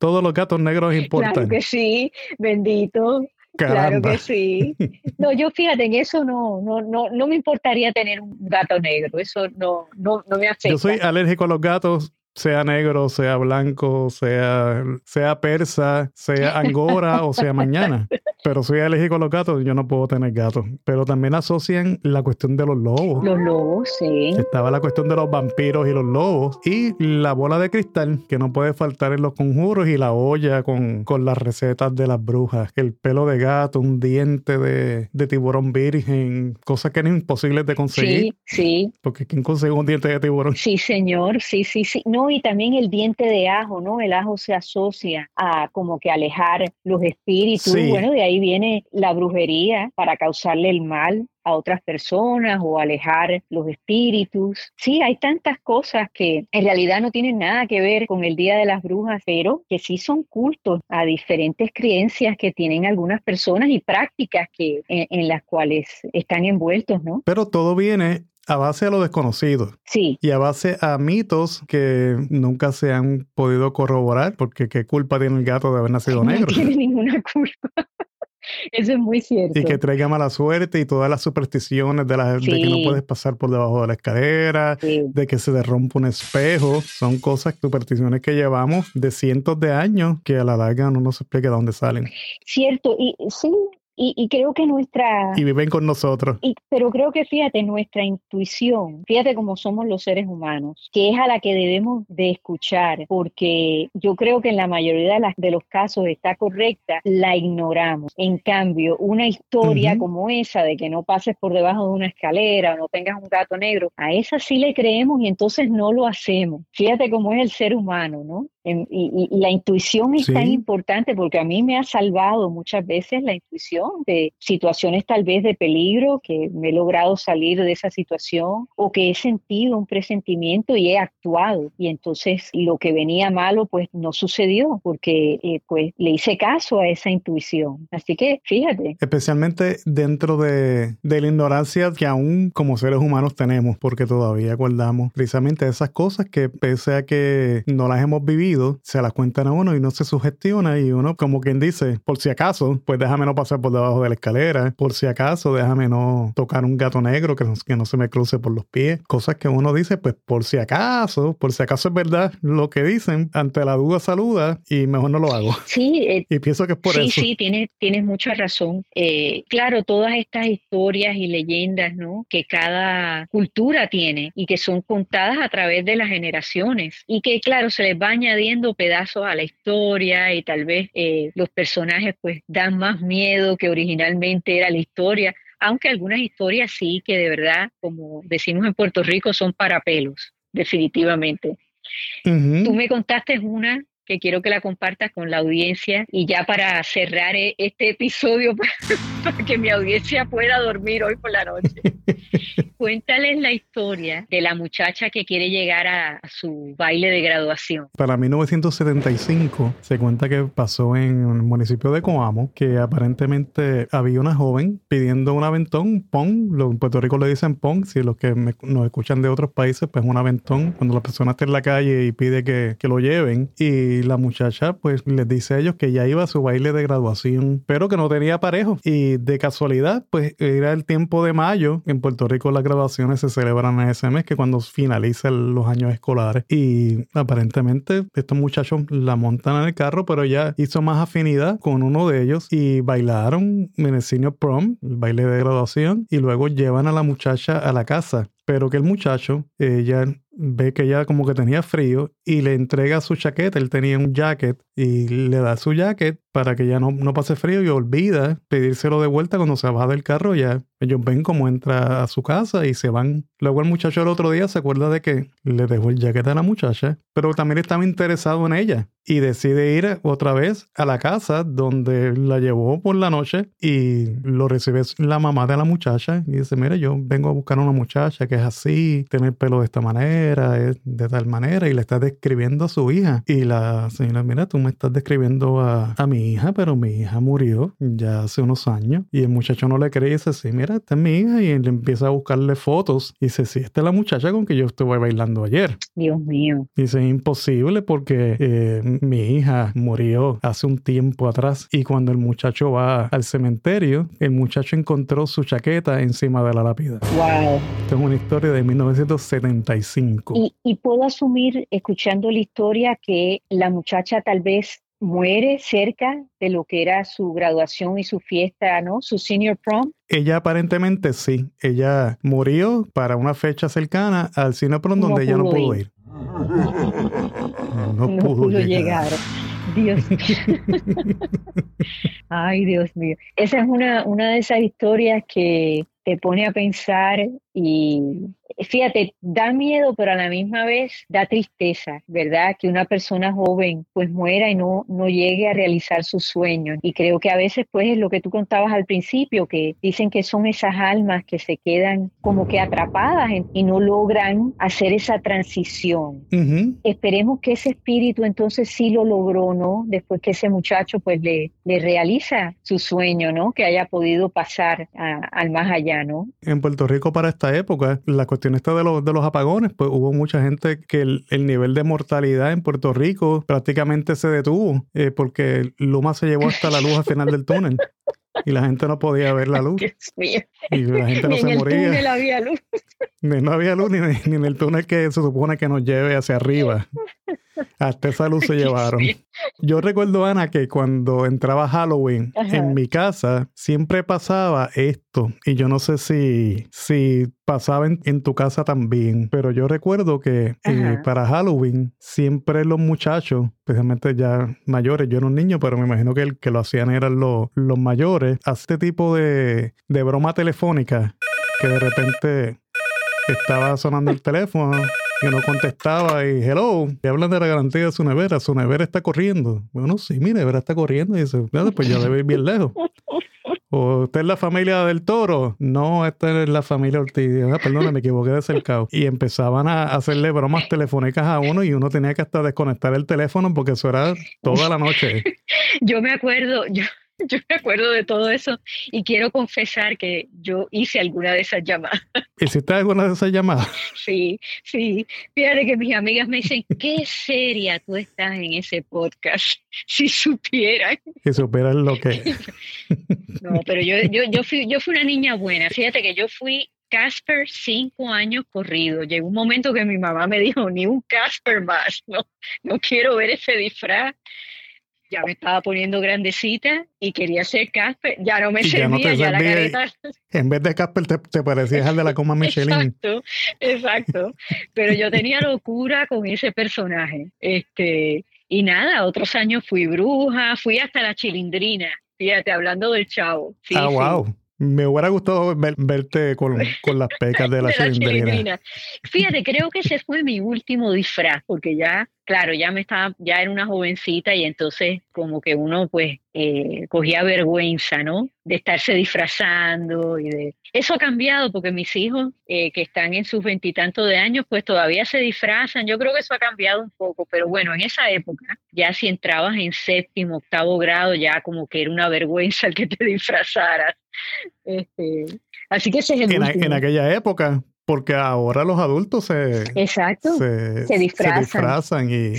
Todos los gatos negros importan. Claro que sí, bendito. Claro que sí. No, yo fíjate, en eso no, no, no, no me importaría tener un gato negro, eso no, no, no me afecta. Yo soy alérgico a los gatos sea negro, sea blanco, sea, sea persa, sea angora o sea mañana. Pero soy alérgico a los gatos, yo no puedo tener gatos. Pero también asocian la cuestión de los lobos. Los lobos, sí. Estaba la cuestión de los vampiros y los lobos. Y la bola de cristal, que no puede faltar en los conjuros, y la olla con, con las recetas de las brujas. El pelo de gato, un diente de, de tiburón virgen, cosas que eran imposibles de conseguir. Sí, sí. Porque ¿quién consigue un diente de tiburón? Sí, señor, sí, sí, sí. No, y también el diente de ajo, ¿no? El ajo se asocia a como que alejar los espíritus. Bueno, de ahí viene la brujería para causarle el mal a otras personas o alejar los espíritus. Sí, hay tantas cosas que en realidad no tienen nada que ver con el Día de las Brujas, pero que sí son cultos a diferentes creencias que tienen algunas personas y prácticas que, en, en las cuales están envueltos, ¿no? Pero todo viene a base a lo desconocido. Sí. Y a base a mitos que nunca se han podido corroborar, porque qué culpa tiene el gato de haber nacido negro. No tiene ninguna culpa. Eso es muy cierto. Y que traiga mala suerte y todas las supersticiones de, la, de que no puedes pasar por debajo de la escalera, de que se derrumpe un espejo. Son cosas, supersticiones que llevamos de cientos de años que a la larga no nos explica de dónde salen. Cierto, y sí, y, creo que nuestra... Y viven con nosotros. Y, pero creo que fíjate, nuestra intuición, fíjate cómo somos los seres humanos, que es a la que debemos de escuchar, porque yo creo que en la mayoría de, las, de los casos está correcta, la ignoramos. En cambio, una historia como esa de que no pases por debajo de una escalera o no tengas un gato negro, a esa sí le creemos y entonces no lo hacemos. Fíjate cómo es el ser humano, ¿no? Y, la intuición es tan importante porque a mí me ha salvado muchas veces la intuición de situaciones tal vez de peligro, que me he logrado salir de esa situación o que he sentido un presentimiento y he actuado. Y entonces lo que venía malo pues no sucedió porque eh, pues le hice caso a esa intuición. Así que fíjate. Especialmente dentro de, de la ignorancia que aún como seres humanos tenemos porque todavía guardamos precisamente esas cosas que pese a que no las hemos vivido, oído, se las cuentan a uno y no se sugestiona y uno como quien dice, por si acaso, pues déjame no pasar por debajo de la escalera, por si acaso, déjame no tocar un gato negro que no, que no se me cruce por los pies, cosas que uno dice, pues por si acaso, por si acaso es verdad lo que dicen, ante la duda saluda y mejor no lo hago. Sí, eh, y pienso que es por eso. Sí, sí, tienes, tienes mucha razón. Eh, claro, todas estas historias y leyendas, ¿no? Que cada cultura tiene y que son contadas a través de las generaciones y que, claro, se les va añadiendo pedazos a la historia y tal vez eh, los personajes pues dan más miedo que originalmente era la historia aunque algunas historias sí que de verdad, como decimos en Puerto Rico, son para pelos, definitivamente. Tú me contaste una que quiero que la compartas con la audiencia y ya para cerrar e-, este episodio para, que mi audiencia pueda dormir hoy por la noche. Cuéntales la historia de la muchacha que quiere llegar a, su baile de graduación. Para 1975 se cuenta que pasó en el municipio de Coamo que aparentemente había una joven pidiendo un aventón, pong, en Puerto Rico le dicen pong, si los que nos escuchan de otros países, pues un aventón, cuando la persona está en la calle y pide que, que lo lleven y la muchacha pues les dice a ellos que ya iba a su baile de graduación, pero que no tenía parejo. Y de casualidad, pues era el tiempo de mayo. En Puerto Rico las graduaciones se celebran en ese mes, que cuando finalizan los años escolares. Y aparentemente estos muchachos la montan en el carro, pero ella hizo más afinidad con uno de ellos y bailaron en el senior prom, el baile de graduación, y luego llevan a la muchacha a la casa pero que el muchacho, ella ve que ella como que tenía frío y le entrega su chaqueta, él tenía un jacket y le da su jacket para que ya no, no pase frío y olvida pedírselo de vuelta cuando se baja del carro ya. Ellos ven cómo entra a su casa y se van. Luego el muchacho el otro día se acuerda de que le dejó el jacket a la muchacha, pero también estaba interesado en ella y decide ir otra vez a la casa donde la llevó por la noche y lo recibe la mamá de la muchacha y dice, mire, yo vengo a buscar a una muchacha que es así, tiene el pelo de esta manera, de tal manera y le está describiendo a su hija. Y la señora, mira, tú me estás describiendo a, a mi hija, pero mi hija murió ya hace unos años y el muchacho no le cree y dice, sí, mira, esta es mi hija y él empieza a buscarle fotos y dice, sí, esta es la muchacha con que yo estuve bailando ayer. Dios mío. Dice, imposible porque... Eh, mi hija murió hace un tiempo atrás y cuando el muchacho va al cementerio, el muchacho encontró su chaqueta encima de la lápida. Wow. Esta es una historia de 1975. Y, y puedo asumir, escuchando la historia, que la muchacha tal vez muere cerca de lo que era su graduación y su fiesta, ¿no? Su senior prom. Ella aparentemente sí. Ella murió para una fecha cercana al senior prom donde ella no pudo ir. No, pudo, llegar. Dios Ay, Dios mío. Esa es una, una de esas historias que te pone a pensar y fíjate, da miedo, pero a la misma vez da tristeza, ¿verdad? Que una persona joven pues muera y no, no llegue a realizar sus sueños. Y creo que a veces pues es lo que tú contabas al principio, que dicen que son esas almas que se quedan como que atrapadas y no logran hacer esa transición. Esperemos que ese espíritu entonces sí lo logró, ¿no? Después que ese muchacho pues le, le realiza su sueño, ¿no? Que haya podido pasar al más allá, ¿no? En Puerto Rico para esta época, la cuestión está de los, de los apagones, pues hubo mucha gente que el, nivel de mortalidad en Puerto Rico prácticamente se detuvo eh, porque Luma se llevó hasta la luz al final del túnel. Y la gente no podía ver la luz. Y la gente no se moría. Túnel había luz. no había luz ni, ni, en el túnel que se supone que nos lleve hacia arriba. Hasta esa luz se llevaron. Yo recuerdo, Ana, que cuando entraba Halloween en mi casa, siempre pasaba esto. Y yo no sé si, si pasaba en, tu casa también, pero yo recuerdo que eh, para Halloween siempre los muchachos, especialmente ya mayores, yo era un niño, pero me imagino que el que lo hacían eran los, los mayores, a este tipo de, de broma telefónica que de repente estaba sonando el teléfono y uno contestaba y hello, y hablan de la garantía de su nevera, su nevera está corriendo. Bueno, sí, mi nevera está corriendo y dice, pues ya debe ir bien lejos. O usted es la familia del toro. No, esta es la familia Ortiz. Ah, perdón, me equivoqué de cercado. Y empezaban a hacerle bromas telefónicas a uno y uno tenía que hasta desconectar el teléfono porque eso era toda la noche. Yo me acuerdo, yo me acuerdo de todo eso y quiero confesar que yo hice alguna de esas llamadas. ¿Hiciste alguna de esas llamadas? Sí, sí. Fíjate que mis amigas me dicen, qué seria tú estás en ese podcast, si supieran. Si supieran lo que... No, pero yo, yo, yo, fui, yo fui una niña buena. Fíjate que yo fui Casper cinco años corrido. Llegó un momento que mi mamá me dijo, ni un Casper más, no, no quiero ver ese disfraz. Ya me estaba poniendo grandecita y quería ser Casper. Ya no me servía, ya, la careta. En vez de Casper te, te parecías al de la coma Michelin. Exacto, exacto. Pero yo tenía locura con ese personaje. Este, y nada, otros años fui bruja, fui hasta la chilindrina. Fíjate, hablando del chavo. ah, wow. Me hubiera gustado verte con, las pecas de la, de Fíjate, creo que ese fue mi último disfraz, porque ya claro, ya me estaba, ya era una jovencita y entonces como que uno pues eh, cogía vergüenza, ¿no? De estarse disfrazando y de... Eso ha cambiado porque mis hijos eh, que están en sus veintitantos de años pues todavía se disfrazan. Yo creo que eso ha cambiado un poco, pero bueno, en esa época ya si entrabas en séptimo, octavo grado ya como que era una vergüenza el que te disfrazaras. Este, así que ese es el en, en aquella época porque ahora los adultos se, Exacto. se, disfrazan, y,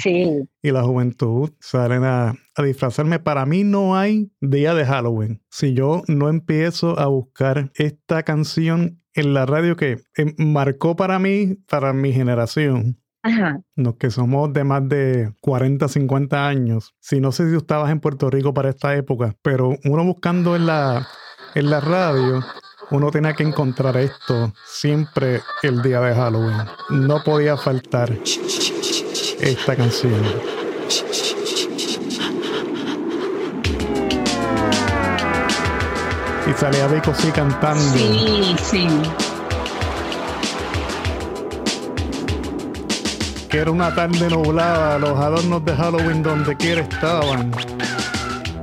y, la juventud salen a, disfrazarme. Para mí no hay día de Halloween. Si yo no empiezo a buscar esta canción en la radio que eh, marcó para mí, para mi generación, Ajá. Los que somos de más de 40, 50 años. Si no sé si estabas en Puerto Rico para esta época, pero uno buscando en la, en la radio uno tenía que encontrar esto siempre el día de Halloween. No podía faltar esta canción. Y salía Vico sí cantando. Sí, sí. Que era una tarde nublada, los adornos de Halloween donde quiera estaban.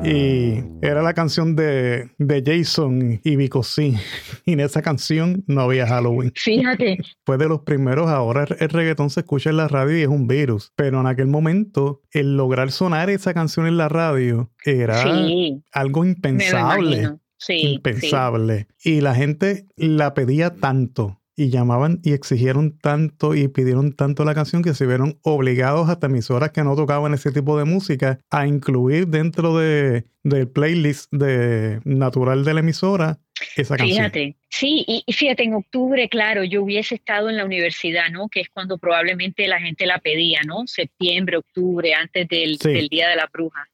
Y era la canción de, de Jason y Vico. Y en esa canción no había Halloween. Fíjate. Fue de los primeros. Ahora el reggaetón se escucha en la radio y es un virus. Pero en aquel momento, el lograr sonar esa canción en la radio era algo impensable. impensable. Y la gente la pedía tanto y llamaban y exigieron tanto y pidieron tanto la canción que se vieron obligados hasta emisoras que no tocaban ese tipo de música a incluir dentro de, del playlist de natural de la emisora esa canción. Fíjate, sí, y, fíjate, en octubre, claro, yo hubiese estado en la universidad, ¿no? Que es cuando probablemente la gente la pedía, ¿no? Septiembre, octubre, antes del, del Día de la Bruja.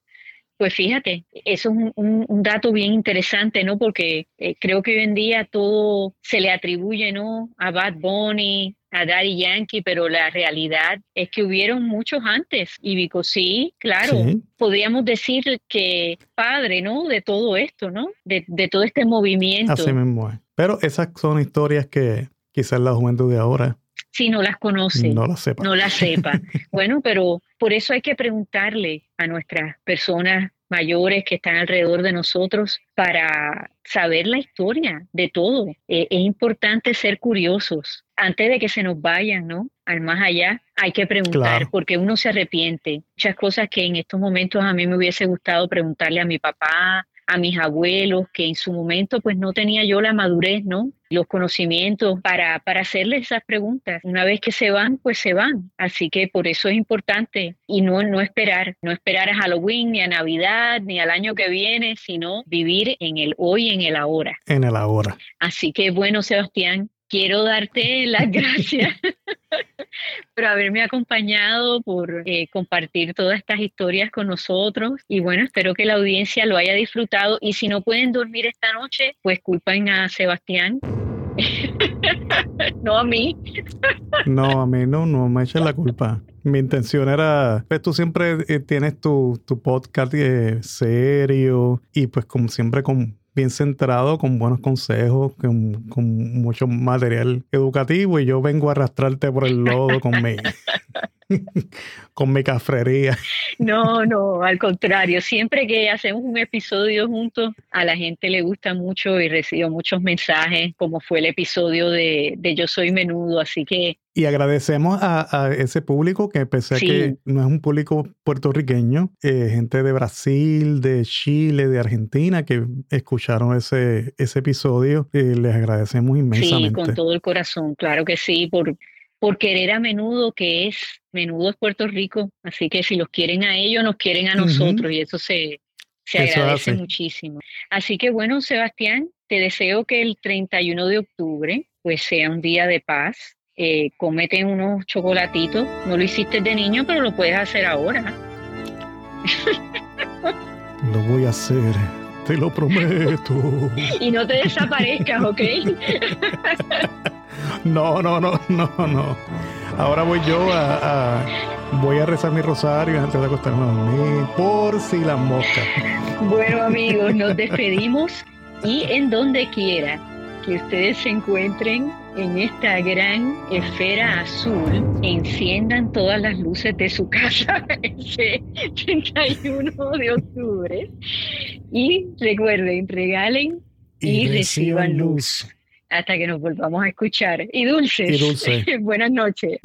Pues fíjate, eso es un, dato bien interesante, ¿no? Porque eh, creo que hoy en día todo se le atribuye, ¿no? A Bad Bunny, a Daddy Yankee, pero la realidad es que hubieron muchos antes. Y Vico sí, claro, podríamos decir que padre, ¿no? De todo esto, ¿no? De, de todo este movimiento. Así mismo Pero esas son historias que quizás la juventud de ahora si no las conoce, no las sepa. No las sepa. bueno, pero por eso hay que preguntarle a nuestras personas mayores que están alrededor de nosotros para saber la historia de todo. Eh, es importante ser curiosos antes de que se nos vayan, ¿no? Al más allá, hay que preguntar porque uno se arrepiente. Muchas cosas que en estos momentos a mí me hubiese gustado preguntarle a mi papá, a mis abuelos, que en su momento pues no tenía yo la madurez, ¿no? Los conocimientos para, para hacerles esas preguntas. Una vez que se van, pues se van. Así que por eso es importante y no, no esperar, no esperar a Halloween, ni a Navidad, ni al año que viene, sino vivir en el hoy, en el ahora. En el ahora. Así que bueno, Sebastián, quiero darte las gracias por haberme acompañado, por eh, compartir todas estas historias con nosotros. Y bueno, espero que la audiencia lo haya disfrutado. Y si no pueden dormir esta noche, pues culpen a Sebastián. no a mí. no, a mí no, no me echen la culpa. Mi intención era, pues tú siempre eh, tienes tu, tu podcast eh, serio y pues como siempre con bien centrado, con buenos consejos, con, mucho material educativo y yo vengo a arrastrarte por el lodo con con mi cafrería. No, no, al contrario. Siempre que hacemos un episodio juntos, a la gente le gusta mucho y recibo muchos mensajes, como fue el episodio de, Yo Soy Menudo. Así que y agradecemos a, ese público que pese a que no es un público puertorriqueño, eh, gente de Brasil, de Chile, de Argentina que escucharon ese, ese episodio, eh, les agradecemos inmensamente. Sí, con todo el corazón, claro que sí, por, por querer a menudo, que es, menudo es Puerto Rico, así que si los quieren a ellos, nos quieren a nosotros y eso se, se agradece muchísimo. Así que bueno, Sebastián, te deseo que el 31 de octubre pues sea un día de paz. Eh, comete unos chocolatitos. No lo hiciste de niño, pero lo puedes hacer ahora. Lo voy a hacer, te lo prometo. y no te desaparezcas, ¿ok? No, no, no, no, no. Ahora voy yo a, voy a rezar mi rosario antes de acostarme a dormir, por si las moscas. Bueno, amigos, nos despedimos y en donde quiera que ustedes se encuentren en esta gran esfera azul, enciendan todas las luces de su casa ese 31 de octubre y recuerden, regalen y, reciban luz hasta que nos volvamos a escuchar. Y dulces. Y dulce. Buenas noches.